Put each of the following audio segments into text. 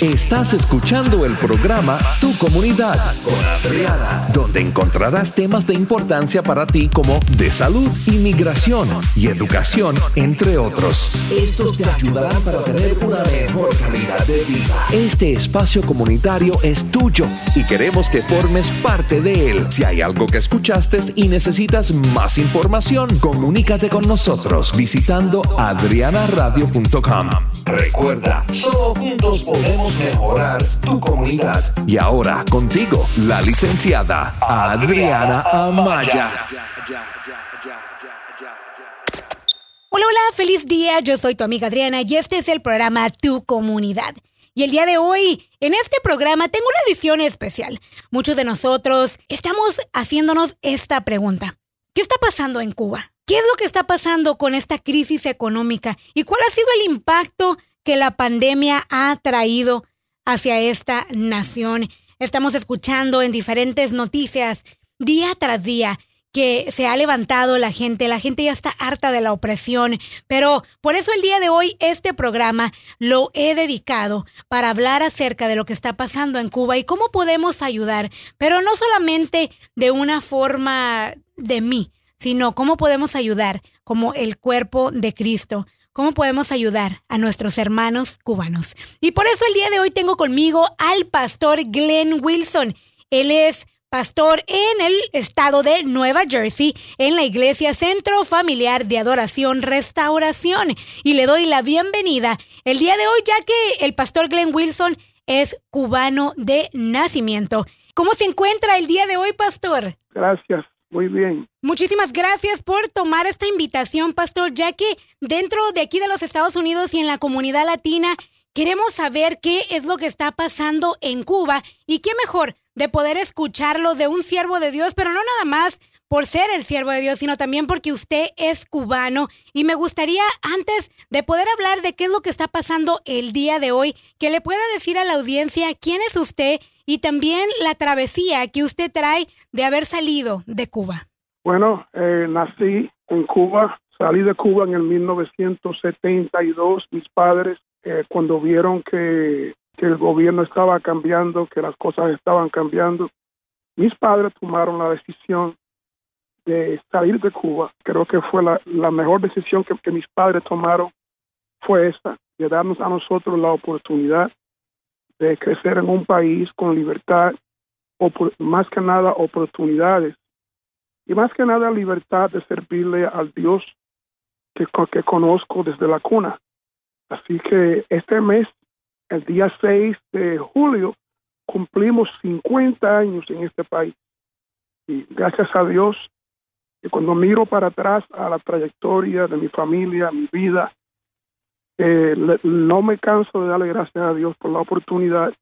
Estás escuchando el programa Tu Comunidad con Adriana, donde encontrarás temas de importancia para ti como de salud, inmigración y educación, entre otros. Estos te ayudarán para tener una mejor calidad de vida. Este espacio comunitario es tuyo y queremos que formes parte de él. Si hay algo que escuchaste y necesitas más información, comunícate con nosotros visitando adrianaradio.com. Recuerda, solo juntos podemos mejorar tu comunidad. Y ahora contigo, la licenciada Adriana Amaya. Hola, hola, feliz día. Yo soy tu amiga Adriana y este es el programa Tu Comunidad. Y el día de hoy, en este programa, tengo una edición especial. Muchos de nosotros estamos haciéndonos esta pregunta. ¿Qué está pasando en Cuba? ¿Qué es lo que está pasando con esta crisis económica? ¿Y cuál ha sido el impacto que la pandemia ha traído hacia esta nación? Estamos escuchando en diferentes noticias día tras día que se ha levantado la gente, la gente ya está harta de la opresión, pero por eso el día de hoy este programa lo he dedicado para hablar acerca de lo que está pasando en Cuba y cómo podemos ayudar, pero no solamente de una forma de mí, sino cómo podemos ayudar como el cuerpo de Cristo. ¿Cómo podemos ayudar a nuestros hermanos cubanos? Y por eso el día de hoy tengo conmigo al pastor Glenn Wilson. Él es pastor en el estado de Nueva Jersey, en la iglesia Centro Familiar de Adoración Restauración. Y le doy la bienvenida el día de hoy, ya que el pastor Glenn Wilson es cubano de nacimiento. ¿Cómo se encuentra el día de hoy, pastor? Gracias, muy bien. Muchísimas gracias por tomar esta invitación, pastor, ya que dentro de aquí de los Estados Unidos y en la comunidad latina queremos saber qué es lo que está pasando en Cuba y qué mejor de poder escucharlo de un siervo de Dios, pero no nada más por ser el siervo de Dios, sino también porque usted es cubano. Y me gustaría, antes de poder hablar de qué es lo que está pasando el día de hoy, que le pueda decir a la audiencia quién es usted y también la travesía que usted trae de haber salido de Cuba. Bueno, eh, nací en Cuba, salí de Cuba en el 1972. Mis padres, eh, cuando vieron que que el gobierno estaba cambiando, que las cosas estaban cambiando. Mis padres tomaron la decisión de salir de Cuba. Creo que fue la, mejor decisión que, mis padres tomaron, fue esta, de darnos a nosotros la oportunidad de crecer en un país con libertad, más que nada oportunidades, y más que nada libertad de servirle al Dios que, que conozco desde la cuna. Así que este mes el día 6 de julio cumplimos 50 años en este país. Y gracias a Dios, que cuando miro para atrás a la trayectoria de mi familia, mi vida, eh, no me canso de darle gracias a Dios por la oportunidad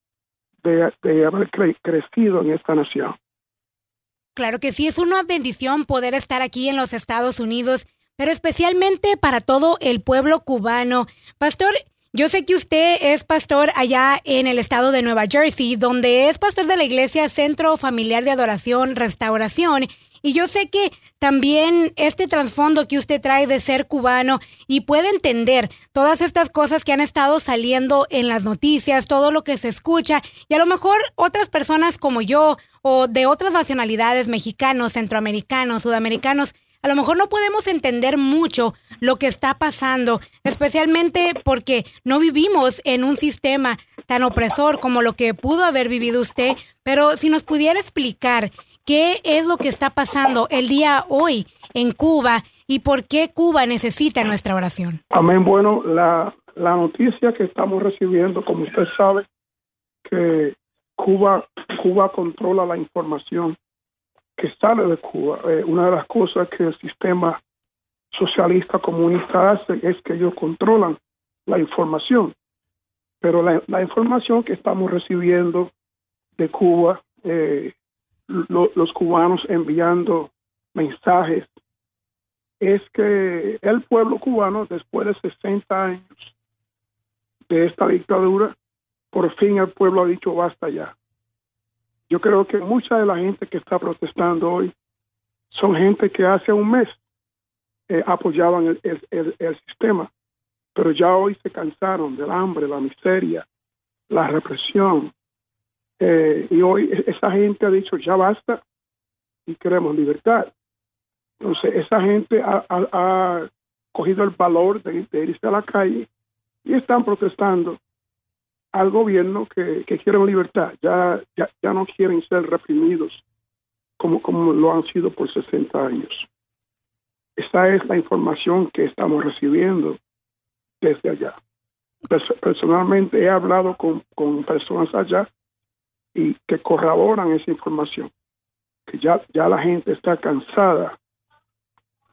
de, de haber crecido en esta nación. Claro que sí, es una bendición poder estar aquí en los Estados Unidos, pero especialmente para todo el pueblo cubano. Pastor, yo sé que usted es pastor allá en el estado de Nueva Jersey, donde es pastor de la iglesia Centro Familiar de Adoración Restauración. Y yo sé que también este trasfondo que usted trae de ser cubano y puede entender todas estas cosas que han estado saliendo en las noticias, todo lo que se escucha, y a lo mejor otras personas como yo o de otras nacionalidades, mexicanos, centroamericanos, sudamericanos, a lo mejor no podemos entender mucho lo que está pasando, especialmente porque no vivimos en un sistema tan opresor como lo que pudo haber vivido usted, pero si nos pudiera explicar qué es lo que está pasando el día hoy en Cuba y por qué Cuba necesita nuestra oración. Amén. Bueno, la, la noticia que estamos recibiendo, como usted sabe, que Cuba, Cuba controla la información que sale de Cuba. Eh, una de las cosas que el sistema socialista comunista hace es que ellos controlan la información. Pero la, información que estamos recibiendo de Cuba, eh, los cubanos enviando mensajes, es que el pueblo cubano, después de 60 años de esta dictadura, por fin el pueblo ha dicho basta ya. Yo creo que mucha de la gente que está protestando hoy son gente que hace un mes eh, apoyaban el, sistema, pero ya hoy se cansaron del hambre, la miseria, la represión. Eh, y hoy e-, esa gente ha dicho, ya basta y queremos libertad. Entonces, esa gente ha, cogido el valor de, irse a la calle y están protestando al gobierno que, que quieren libertad. Ya, ya, ya no quieren ser reprimidos como, como lo han sido por 60 años. Esa es la información que estamos recibiendo desde allá. Personalmente he hablado con, con personas allá y que corroboran esa información, que ya, ya la gente está cansada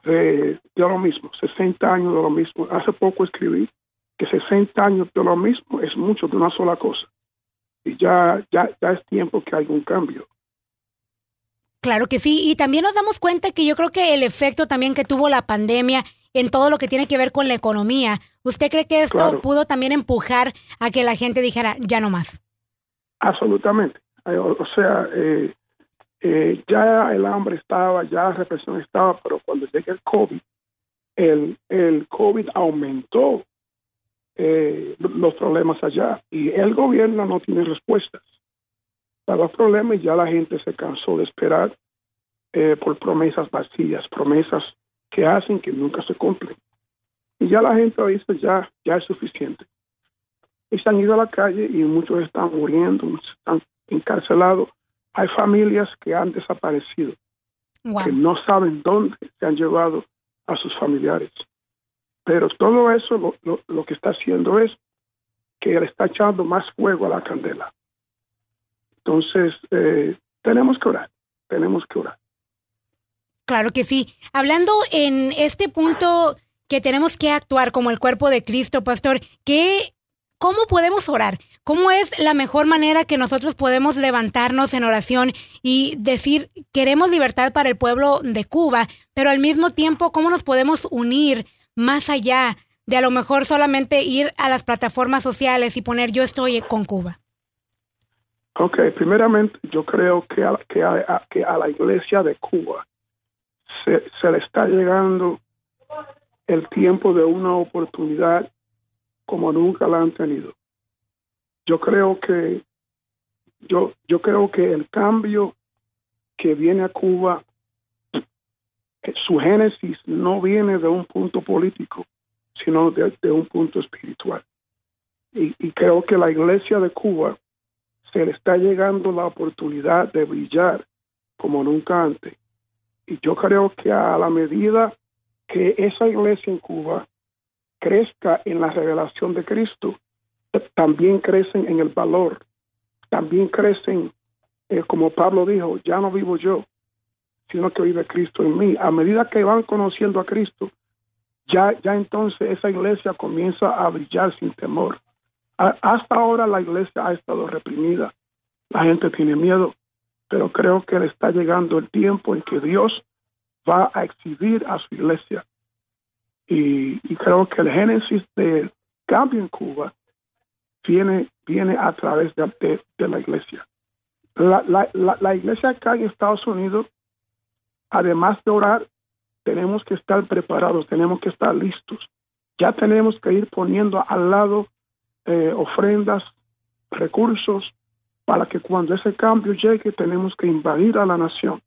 de, de, lo mismo, 60 años de lo mismo. Hace poco escribí que 60 años de lo mismo es mucho de una sola cosa. Y ya, ya, ya es tiempo que haya un cambio. Claro que sí, y también nos damos cuenta que yo creo que el efecto también que tuvo la pandemia en todo lo que tiene que ver con la economía, ¿usted cree que esto pudo también empujar a que la gente dijera ya no más? Absolutamente. Eh, o, sea, eh, eh, ya el hambre estaba, ya la represión estaba, pero cuando llega el COVID, el, COVID aumentó los problemas allá y el gobierno no tiene respuestas los problemas y ya la gente se cansó de esperar eh, por promesas vacías, promesas que hacen que nunca se cumplen. Y ya la gente dice, ya, ya es suficiente. Y se han ido a la calle y muchos están muriendo, están encarcelados. Hay familias que han desaparecido, que no saben dónde se han llevado a sus familiares. Pero todo eso lo, lo, lo que está haciendo es que le está echando más fuego a la candela. Entonces, eh, tenemos que orar, tenemos que orar. Claro que sí. Hablando en este punto que tenemos que actuar como el cuerpo de Cristo, pastor, ¿qué, ¿cómo podemos orar? ¿Cómo es la mejor manera que nosotros podemos levantarnos en oración y decir, queremos libertad para el pueblo de Cuba, pero al mismo tiempo, ¿cómo nos podemos unir más allá de a lo mejor solamente ir a las plataformas sociales y poner yo estoy con Cuba? Ok, primeramente yo creo que a, la iglesia de Cuba se, le está llegando el tiempo de una oportunidad como nunca la han tenido. Yo creo que yo, yo creo que el cambio que viene a Cuba, eh, su génesis no viene de un punto político, sino de, un punto espiritual. Y, y creo que la iglesia de Cuba se le está llegando la oportunidad de brillar como nunca antes. Y yo creo que a la medida que esa iglesia en Cuba crezca en la revelación de Cristo, también crecen en el valor, también crecen, eh, como Pablo dijo, ya no vivo yo, sino que vive Cristo en mí. A medida que van conociendo a Cristo, ya, ya entonces esa iglesia comienza a brillar sin temor hasta ahora la iglesia ha estado reprimida, la gente tiene miedo, pero creo que le está llegando el tiempo en que Dios va a exhibir a su iglesia. Y, creo que el génesis del cambio en Cuba viene, viene a través de, la iglesia. La, la, la iglesia acá en Estados Unidos, además de orar, tenemos que estar preparados, tenemos que estar listos. Ya tenemos que ir poniendo al lado eh, ofrendas, recursos, para que cuando ese cambio llegue tenemos que invadir a la nación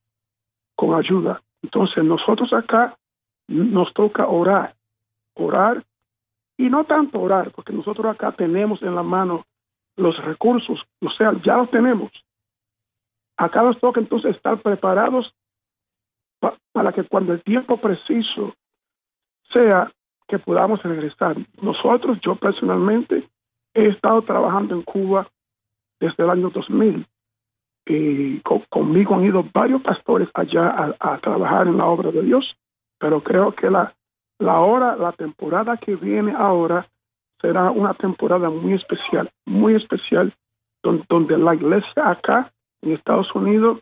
con ayuda. Entonces nosotros acá nos toca orar, orar y no tanto orar, porque nosotros acá tenemos en la mano los recursos, o sea, ya los tenemos. Acá nos toca entonces estar preparados para que cuando el tiempo preciso sea que podamos regresar. Nosotros, yo personalmente, He estado trabajando en Cuba desde el año 2000 y conmigo han ido varios pastores allá a, trabajar en la obra de Dios, pero creo que la, la hora, la temporada que viene ahora será una temporada muy especial, muy especial, donde, la iglesia acá en Estados Unidos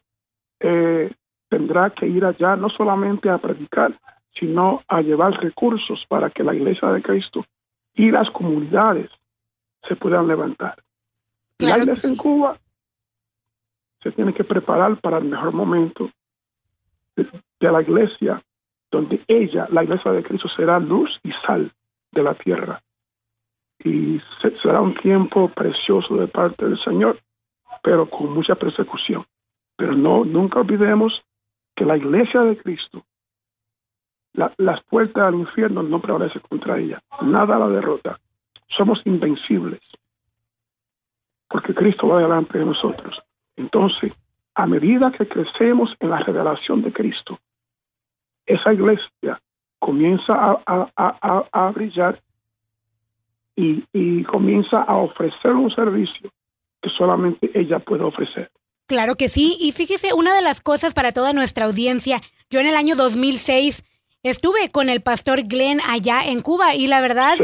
eh, tendrá que ir allá no solamente a predicar, sino a llevar recursos para que la iglesia de Cristo y las comunidades se puedan levantar. la iglesia en Cuba se tiene que preparar para el mejor momento de, la iglesia, donde ella, la iglesia de Cristo, será luz y sal de la tierra. y será un tiempo precioso de parte del Señor, pero con mucha persecución. Pero no, nunca olvidemos que la iglesia de Cristo, las puertas al infierno no prevalecen contra ella, nada la derrota. Somos invencibles, porque Cristo va delante de nosotros. Entonces, a medida que crecemos en la revelación de Cristo, esa iglesia comienza a, brillar y, y, comienza a ofrecer un servicio que solamente ella puede ofrecer. Claro que sí, y fíjese, una de las cosas para toda nuestra audiencia, yo en el año 2006 estuve con el pastor Glenn allá en Cuba y la verdad,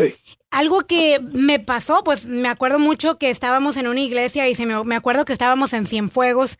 algo que me pasó, pues me acuerdo mucho que estábamos en una iglesia y se me, me acuerdo que estábamos en Cienfuegos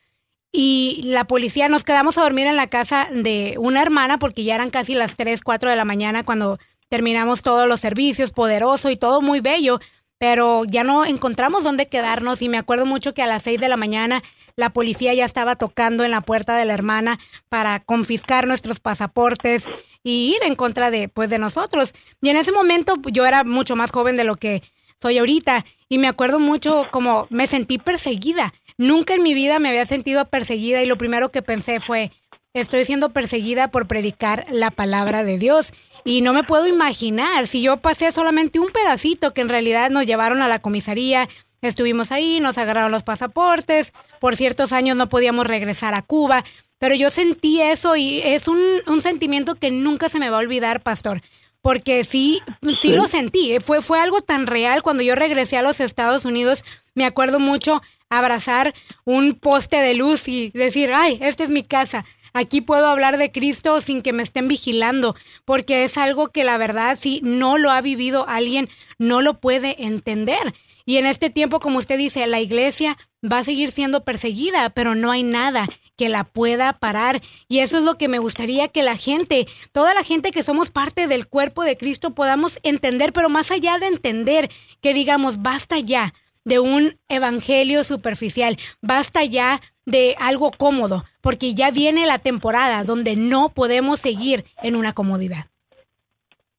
y la policía nos quedamos a dormir en la casa de una hermana porque ya eran casi las 3, 4 de la mañana cuando terminamos todos los servicios, poderoso y todo muy bello, pero ya no encontramos dónde quedarnos y me acuerdo mucho que a las 6 de la mañana la policía ya estaba tocando en la puerta de la hermana para confiscar nuestros pasaportes y ir en contra de pues de nosotros. Y en ese momento yo era mucho más joven de lo que soy ahorita y me acuerdo mucho como me sentí perseguida. Nunca en mi vida me había sentido perseguida y lo primero que pensé fue, estoy siendo perseguida por predicar la palabra de Dios. Y no me puedo imaginar si yo pasé solamente un pedacito que en realidad nos llevaron a la comisaría, estuvimos ahí, nos agarraron los pasaportes, por ciertos años no podíamos regresar a Cuba, pero yo sentí eso y es un, un sentimiento que nunca se me va a olvidar, pastor porque sí, sí, lo sentí. Fue, fue algo tan real. Cuando yo regresé a los Estados Unidos, me acuerdo mucho abrazar un poste de luz y decir, ay, esta es mi casa. Aquí puedo hablar de Cristo sin que me estén vigilando, porque es algo que la verdad, si no lo ha vivido alguien, no lo puede entender. Y en este tiempo, como usted dice, la iglesia va a seguir siendo perseguida, pero no hay nada que la pueda parar. Y eso es lo que me gustaría que la gente, toda la gente que somos parte del cuerpo de Cristo, podamos entender, pero más allá de entender, que digamos, basta ya de un evangelio superficial, basta ya de algo cómodo, porque ya viene la temporada donde no podemos seguir en una comodidad.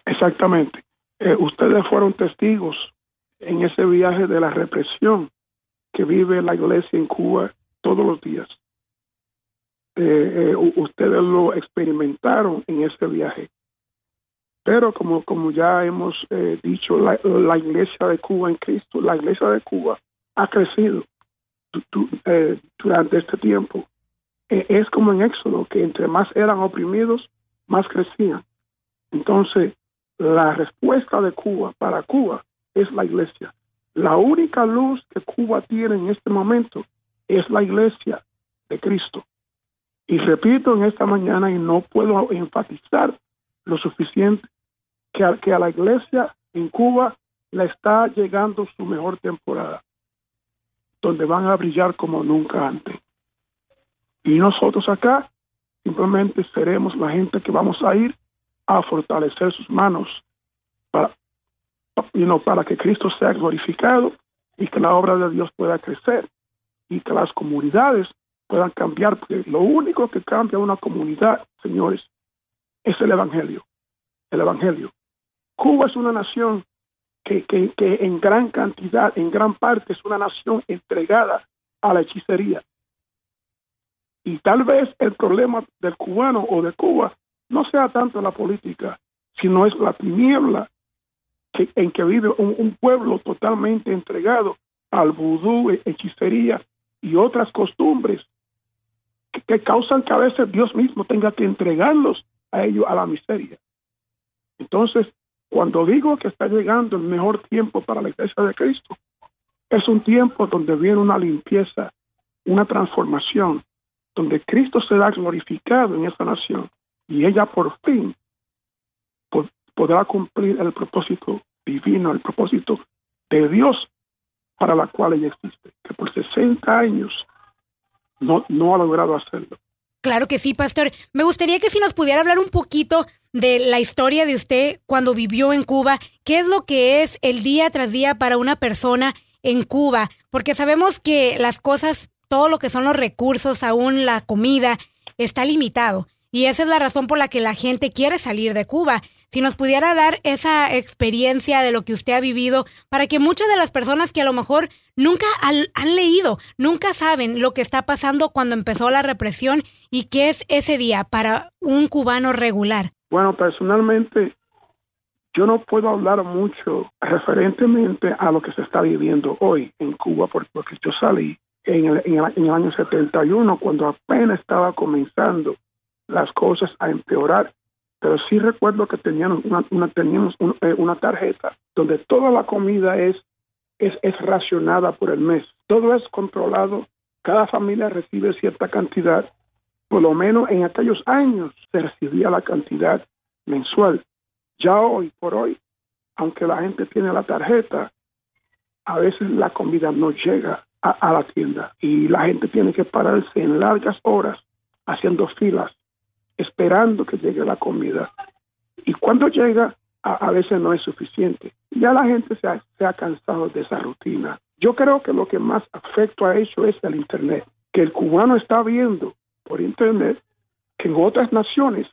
Exactamente. Eh, ustedes fueron testigos en ese viaje de la represión que vive la iglesia en Cuba todos los días. Eh, eh, ustedes lo experimentaron en ese viaje. Pero como, como ya hemos eh, dicho, la, iglesia de Cuba en Cristo, la iglesia de Cuba ha crecido durante este tiempo. es como en Éxodo, que entre más eran oprimidos, más crecían. Entonces, la respuesta de Cuba para Cuba es la iglesia. La única luz que Cuba tiene en este momento es la iglesia de Cristo. Y repito en esta mañana, y no puedo enfatizar lo suficiente, que a, que a la iglesia en Cuba le está llegando su mejor temporada, donde van a brillar como nunca antes. Y nosotros acá simplemente seremos la gente que vamos a ir a fortalecer sus manos para, para que Cristo sea glorificado y que la obra de Dios pueda crecer y que las comunidades puedan cambiar, porque lo único que cambia una comunidad, señores, es el Evangelio. El Evangelio. Cuba es una nación que, que, que en gran cantidad, en gran parte, es una nación entregada a la hechicería. Y tal vez el problema del cubano o de Cuba no sea tanto la política, sino es la tiniebla en que vive un, pueblo totalmente entregado al vudú, hechicería y otras costumbres que, causan que a veces Dios mismo tenga que entregarlos a ellos a la miseria. Entonces, cuando digo que está llegando el mejor tiempo para la iglesia de Cristo, es un tiempo donde viene una limpieza, una transformación, donde Cristo será glorificado en esa nación y ella por fin podrá cumplir el propósito divino, el propósito de Dios para la cual ella existe, que por 60 años no, no ha logrado hacerlo. Claro que sí, pastor. Me gustaría que si nos pudiera hablar un poquito de la historia de usted cuando vivió en Cuba, qué es lo que es el día tras día para una persona en Cuba, porque sabemos que las cosas, todo lo que son los recursos, aún la comida, está limitado. Y esa es la razón por la que la gente quiere salir de Cuba. si nos pudiera dar esa experiencia de lo que usted ha vivido para que muchas de las personas que a lo mejor nunca han leído, nunca saben lo que está pasando cuando empezó la represión y qué es ese día para un cubano regular. Bueno, personalmente yo no puedo hablar mucho referentemente a lo que se está viviendo hoy en Cuba porque yo salí en el, año 71 cuando apenas estaba comenzando las cosas a empeorar. Pero sí recuerdo que teníamos una, eh, tarjeta donde toda la comida es, es racionada por el mes. Todo es controlado. Cada familia recibe cierta cantidad. Por lo menos en aquellos años se recibía la cantidad mensual. Ya hoy por hoy, aunque la gente tiene la tarjeta, a veces la comida no llega a, la tienda y la gente tiene que pararse en largas horas haciendo filas, esperando que llegue la comida. Y cuando llega, a, veces no es suficiente. Ya la gente se ha, ha cansado de esa rutina. Yo creo que lo que más afecto a eso es el Internet, que el cubano está viendo por Internet que en otras naciones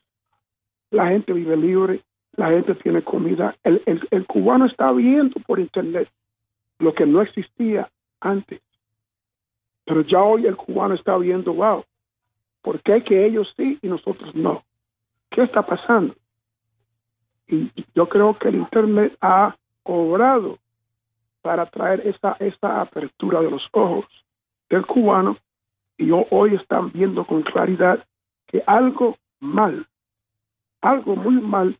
la gente vive libre, la gente tiene comida. El, el, cubano está viendo por Internet lo que no existía antes. Pero ya hoy el cubano está viendo, wow, ¿por qué que ellos sí y nosotros no? ¿Qué está pasando? Y yo creo que el Internet ha cobrado para traer esa, esa apertura de los ojos del cubano y hoy están viendo con claridad que algo mal, algo muy mal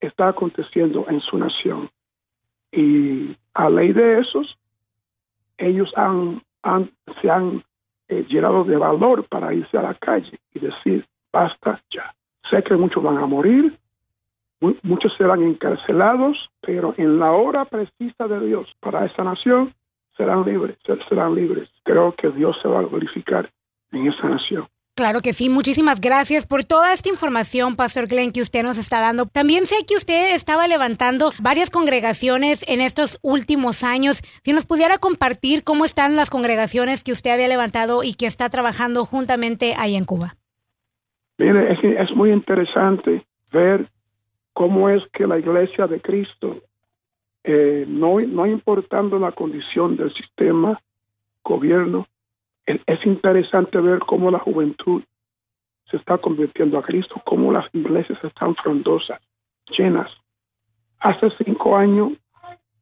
está aconteciendo en su nación. Y a ley de esos, ellos han se han eh, llenado de valor para irse a la calle y decir, basta ya. Sé que muchos van a morir, muchos serán encarcelados, pero en la hora precisa de Dios para esa nación serán libres, serán libres. Creo que Dios se va a glorificar en esa nación. Claro que sí, muchísimas gracias por toda esta información, Pastor Glenn, que usted nos está dando. También sé que usted estaba levantando varias congregaciones en estos últimos años. Si nos pudiera compartir cómo están las congregaciones que usted había levantado y que está trabajando juntamente ahí en Cuba. Mire, es, muy interesante ver cómo es que la iglesia de Cristo, eh, no, no importando la condición del sistema, gobierno, es interesante ver cómo la juventud se está convirtiendo a Cristo, cómo las iglesias están frondosas, llenas. Hace cinco años,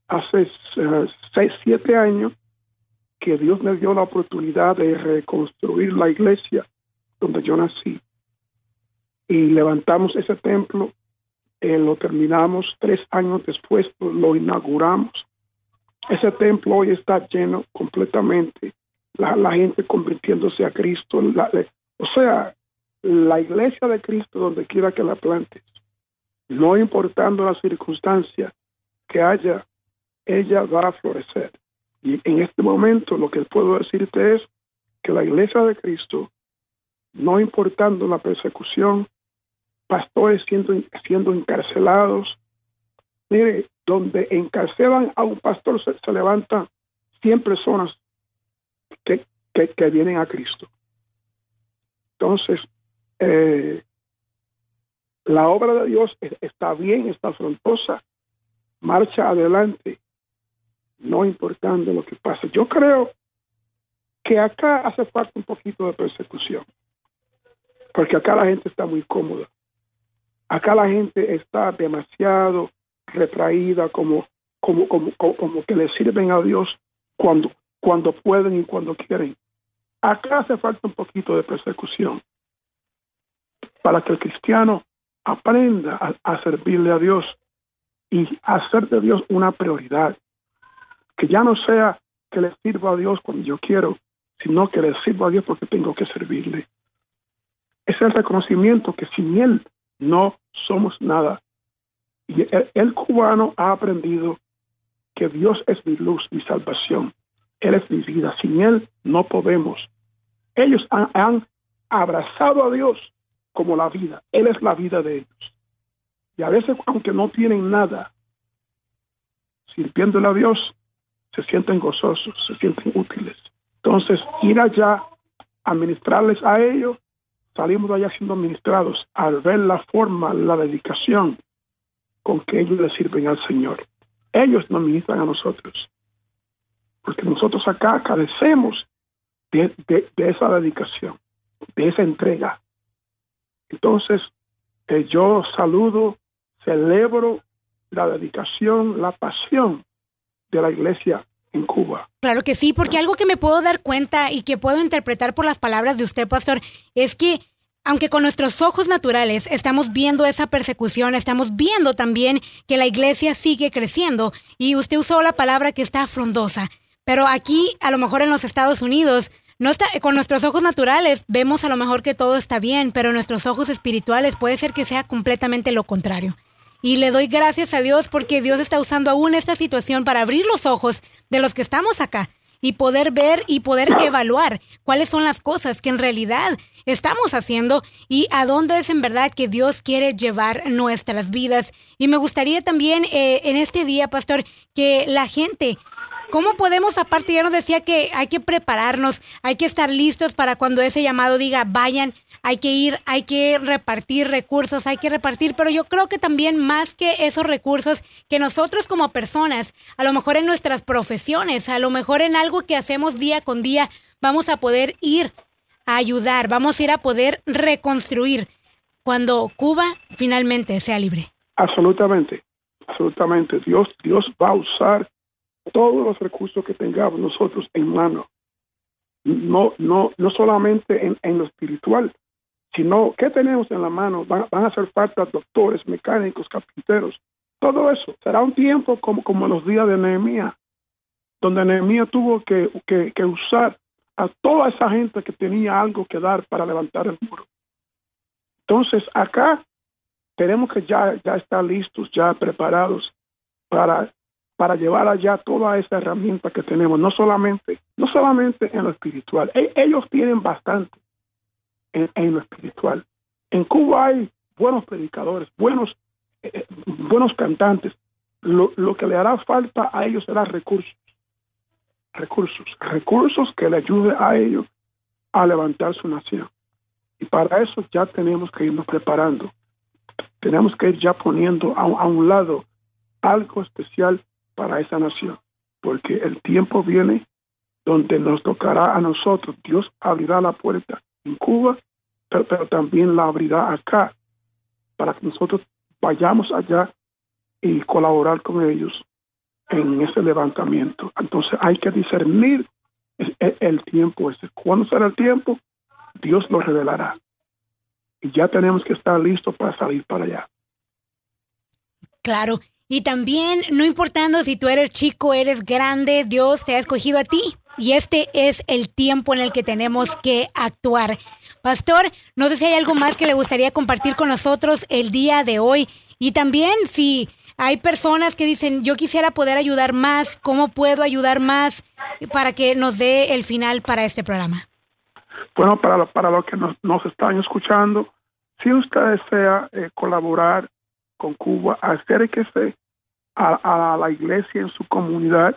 hace eh, seis, siete años, que Dios me dio la oportunidad de reconstruir la iglesia donde yo nací. Y levantamos ese templo, eh, lo terminamos tres años después, lo inauguramos. Ese templo hoy está lleno completamente la, gente convirtiéndose a Cristo. o sea, la iglesia de Cristo donde quiera que la plantes, no importando las circunstancias que haya, ella va a florecer. Y en este momento lo que puedo decirte es que la iglesia de Cristo, no importando la persecución, pastores siendo, siendo encarcelados, mire, donde encarcelan a un pastor se, se levantan 100 personas que, que, vienen a Cristo. Entonces, eh, la obra de Dios está bien, está frontosa, marcha adelante, no importando lo que pase. Yo creo que acá hace falta un poquito de persecución, porque acá la gente está muy cómoda. Acá la gente está demasiado retraída, como, como, como, como que le sirven a Dios cuando, cuando pueden y cuando quieren. Acá hace falta un poquito de persecución para que el cristiano aprenda a, servirle a Dios y hacer de Dios una prioridad. Que ya no sea que le sirva a Dios cuando yo quiero, sino que le sirva a Dios porque tengo que servirle. Es el reconocimiento que sin Él no somos nada. Y el cubano ha aprendido que Dios es mi luz, mi salvación. Él es mi vida. Sin Él no podemos. Ellos han, abrazado a Dios como la vida. Él es la vida de ellos. Y a veces, aunque no tienen nada, sirviéndole a Dios, se sienten gozosos, se sienten útiles. Entonces, ir allá a ministrarles a ellos, salimos de allá siendo ministrados al ver la forma, la dedicación con que ellos le sirven al Señor. Ellos nos ministran a nosotros. Porque nosotros acá carecemos de, esa dedicación, de esa entrega. Entonces, eh, yo saludo, celebro la dedicación, la pasión de la iglesia en Cuba. Claro que sí, porque algo que me puedo dar cuenta y que puedo interpretar por las palabras de usted, pastor, es que aunque con nuestros ojos naturales estamos viendo esa persecución, estamos viendo también que la iglesia sigue creciendo y usted usó la palabra que está frondosa. Pero aquí, a lo mejor en los Estados Unidos, no está, con nuestros ojos naturales vemos a lo mejor que todo está bien, pero nuestros ojos espirituales puede ser que sea completamente lo contrario. Y le doy gracias a Dios porque Dios está usando aún esta situación para abrir los ojos de los que estamos acá y poder ver y poder evaluar cuáles son las cosas que en realidad estamos haciendo y a dónde es en verdad que Dios quiere llevar nuestras vidas. Y me gustaría también eh, en este día, pastor, que la gente ¿Cómo podemos, aparte ya nos decía que hay que prepararnos, hay que estar listos para cuando ese llamado diga, vayan, hay que ir, hay que repartir recursos, hay que repartir, pero yo creo que también más que esos recursos, que nosotros como personas, a lo mejor en nuestras profesiones, a lo mejor en algo que hacemos día con día, vamos a poder ir a ayudar, vamos a ir a poder reconstruir cuando Cuba finalmente sea libre. Absolutamente, absolutamente. Dios, Dios va a usar todos los recursos que tengamos nosotros en mano. No, no, no solamente en, en lo espiritual, sino que tenemos en la mano. Van, a hacer falta doctores, mecánicos, carpinteros, todo eso. Será un tiempo como, como los días de Nehemías, donde Nehemías tuvo que, que, que usar a toda esa gente que tenía algo que dar para levantar el muro. Entonces, acá tenemos que ya, ya estar listos, ya preparados para para llevar allá toda esa herramienta que tenemos, no solamente, no solamente en lo espiritual. E, ellos tienen bastante en, lo espiritual. En Cuba hay buenos predicadores, buenos, eh, eh, buenos cantantes. Lo, lo que le hará falta a ellos será recursos. Recursos, recursos que le ayuden a ellos a levantar su nación. Y para eso ya tenemos que irnos preparando. Tenemos que ir ya poniendo a, a un lado algo especial para esa nación, porque el tiempo viene donde nos tocará a nosotros. Dios abrirá la puerta en Cuba, pero, también la abrirá acá, para que nosotros vayamos allá y colaborar con ellos en ese levantamiento. Entonces hay que discernir el, tiempo ese. ¿Cuándo será el tiempo? Dios lo revelará. Y ya tenemos que estar listos para salir para allá. Claro, y también, no importando si tú eres chico, eres grande, Dios te ha escogido a ti. Y este es el tiempo en el que tenemos que actuar. Pastor, no sé si hay algo más que le gustaría compartir con nosotros el día de hoy. Y también si hay personas que dicen, yo quisiera poder ayudar más, ¿cómo puedo ayudar más para que nos dé el final para este programa? Bueno, para, para los que nos, están escuchando, si usted desea eh, colaborar con Cuba, acérquese a, a la iglesia en su comunidad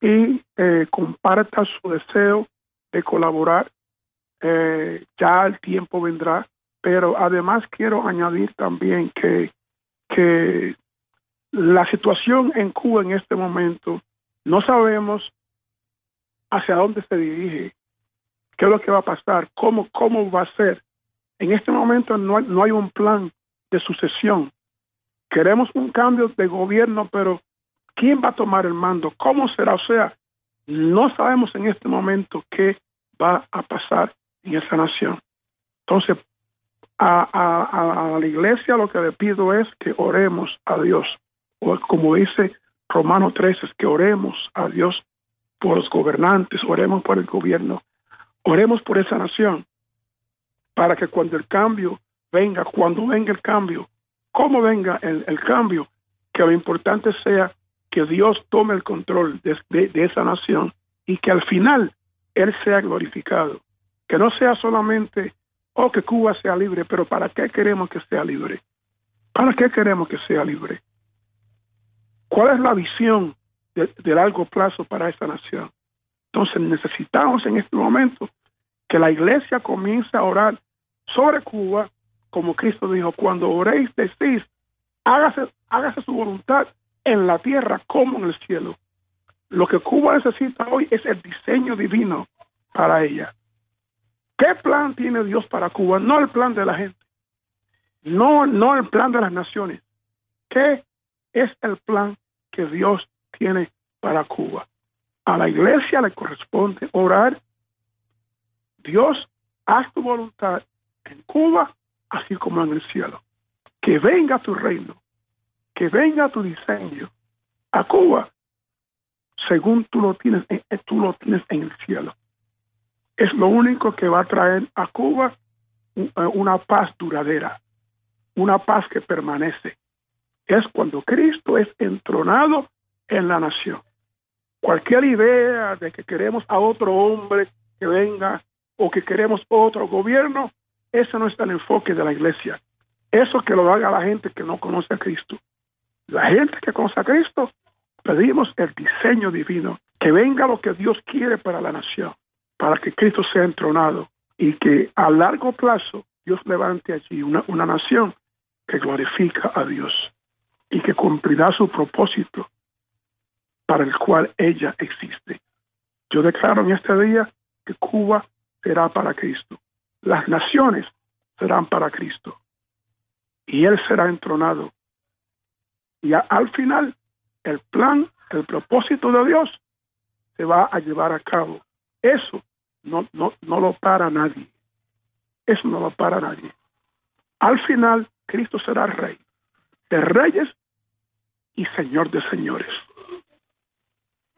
y eh, comparta su deseo de colaborar. Eh, ya el tiempo vendrá, pero además quiero añadir también que, que la situación en Cuba en este momento no sabemos hacia dónde se dirige, qué es lo que va a pasar, cómo, cómo va a ser. En este momento no no hay un plan de sucesión Queremos un cambio de gobierno, pero ¿quién va a tomar el mando? ¿Cómo será? O sea, no sabemos en este momento qué va a pasar en esa nación. Entonces, a, la iglesia lo que le pido es que oremos a Dios. O como dice Romano 13, es que oremos a Dios por los gobernantes, oremos por el gobierno, oremos por esa nación, para que cuando el cambio venga, cuando venga el cambio, cómo venga el, cambio, que lo importante sea que Dios tome el control de, esa nación y que al final Él sea glorificado. Que no sea solamente, oh, que Cuba sea libre, pero ¿para qué queremos que sea libre? ¿Para qué queremos que sea libre? ¿Cuál es la visión de, de largo plazo para esa nación? Entonces necesitamos en este momento que la iglesia comience a orar sobre Cuba como Cristo dijo, cuando oréis decís, hágase, hágase su voluntad en la tierra como en el cielo. Lo que Cuba necesita hoy es el diseño divino para ella. ¿Qué plan tiene Dios para Cuba? No el plan de la gente, no, no el plan de las naciones. ¿Qué es el plan que Dios tiene para Cuba? A la iglesia le corresponde orar. Dios, haz tu voluntad en Cuba, así como en el cielo. Que venga tu reino, que venga tu diseño a Cuba, según tú lo tienes, tú lo tienes en el cielo. Es lo único que va a traer a Cuba eh, una paz duradera, una paz que permanece. Es cuando Cristo es entronado en la nación. Cualquier idea de que queremos a otro hombre que venga o que queremos otro gobierno, ese no es el enfoque de la iglesia. Eso que lo haga la gente que no conoce a Cristo. La gente que conoce a Cristo, pedimos el diseño divino, que venga lo que Dios quiere para la nación, para que Cristo sea entronado y que a largo plazo Dios levante allí una, una nación que glorifica a Dios y que cumplirá su propósito para el cual ella existe. Yo declaro en este día que Cuba será para Cristo. Las naciones serán para Cristo. Y Él será entronado. Y al final, el plan, el propósito de Dios se va a llevar a cabo. Eso no, no, no lo para nadie. Eso no lo para nadie. Al final, Cristo será rey de reyes y señor de señores.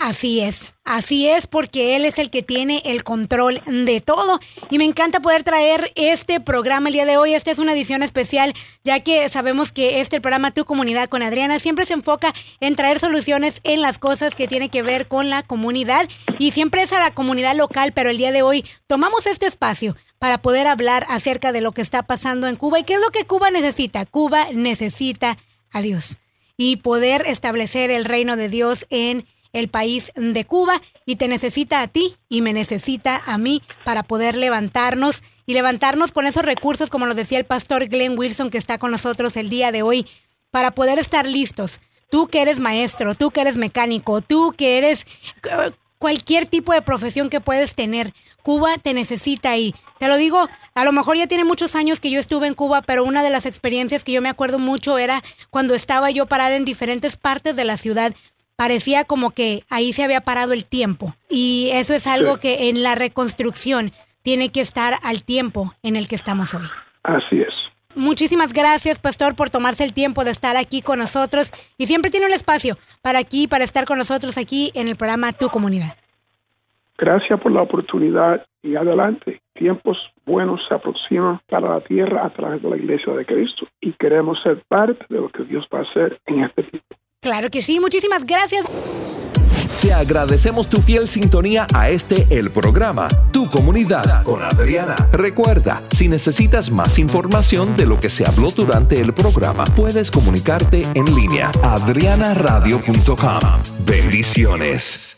Así es, así es porque Él es el que tiene el control de todo y me encanta poder traer este programa el día de hoy. Esta es una edición especial ya que sabemos que este programa Tu Comunidad con Adriana siempre se enfoca en traer soluciones en las cosas que tienen que ver con la comunidad y siempre es a la comunidad local, pero el día de hoy tomamos este espacio para poder hablar acerca de lo que está pasando en Cuba y qué es lo que Cuba necesita. Cuba necesita a Dios y poder establecer el reino de Dios en el país de Cuba y te necesita a ti y me necesita a mí para poder levantarnos y levantarnos con esos recursos, como lo decía el pastor Glenn Wilson que está con nosotros el día de hoy, para poder estar listos. Tú que eres maestro, tú que eres mecánico, tú que eres eh, cualquier tipo de profesión que puedes tener, Cuba te necesita ahí. Te lo digo, a lo mejor ya tiene muchos años que yo estuve en Cuba, pero una de las experiencias que yo me acuerdo mucho era cuando estaba yo parada en diferentes partes de la ciudad parecía como que ahí se había parado el tiempo. Y eso es algo que en la reconstrucción tiene que estar al tiempo en el que estamos hoy. Así es. Muchísimas gracias, Pastor, por tomarse el tiempo de estar aquí con nosotros. Y siempre tiene un espacio para aquí, para estar con nosotros aquí en el programa Tu Comunidad. Gracias por la oportunidad y adelante. Tiempos buenos se aproximan para la tierra a través de la Iglesia de Cristo y queremos ser parte de lo que Dios va a hacer en este tiempo. Claro que sí, muchísimas gracias. Te agradecemos tu fiel sintonía a este el programa, Tu Comunidad con Adriana. Recuerda, si necesitas más información de lo que se habló durante el programa, puedes comunicarte en línea adrianaradio.com. Bendiciones.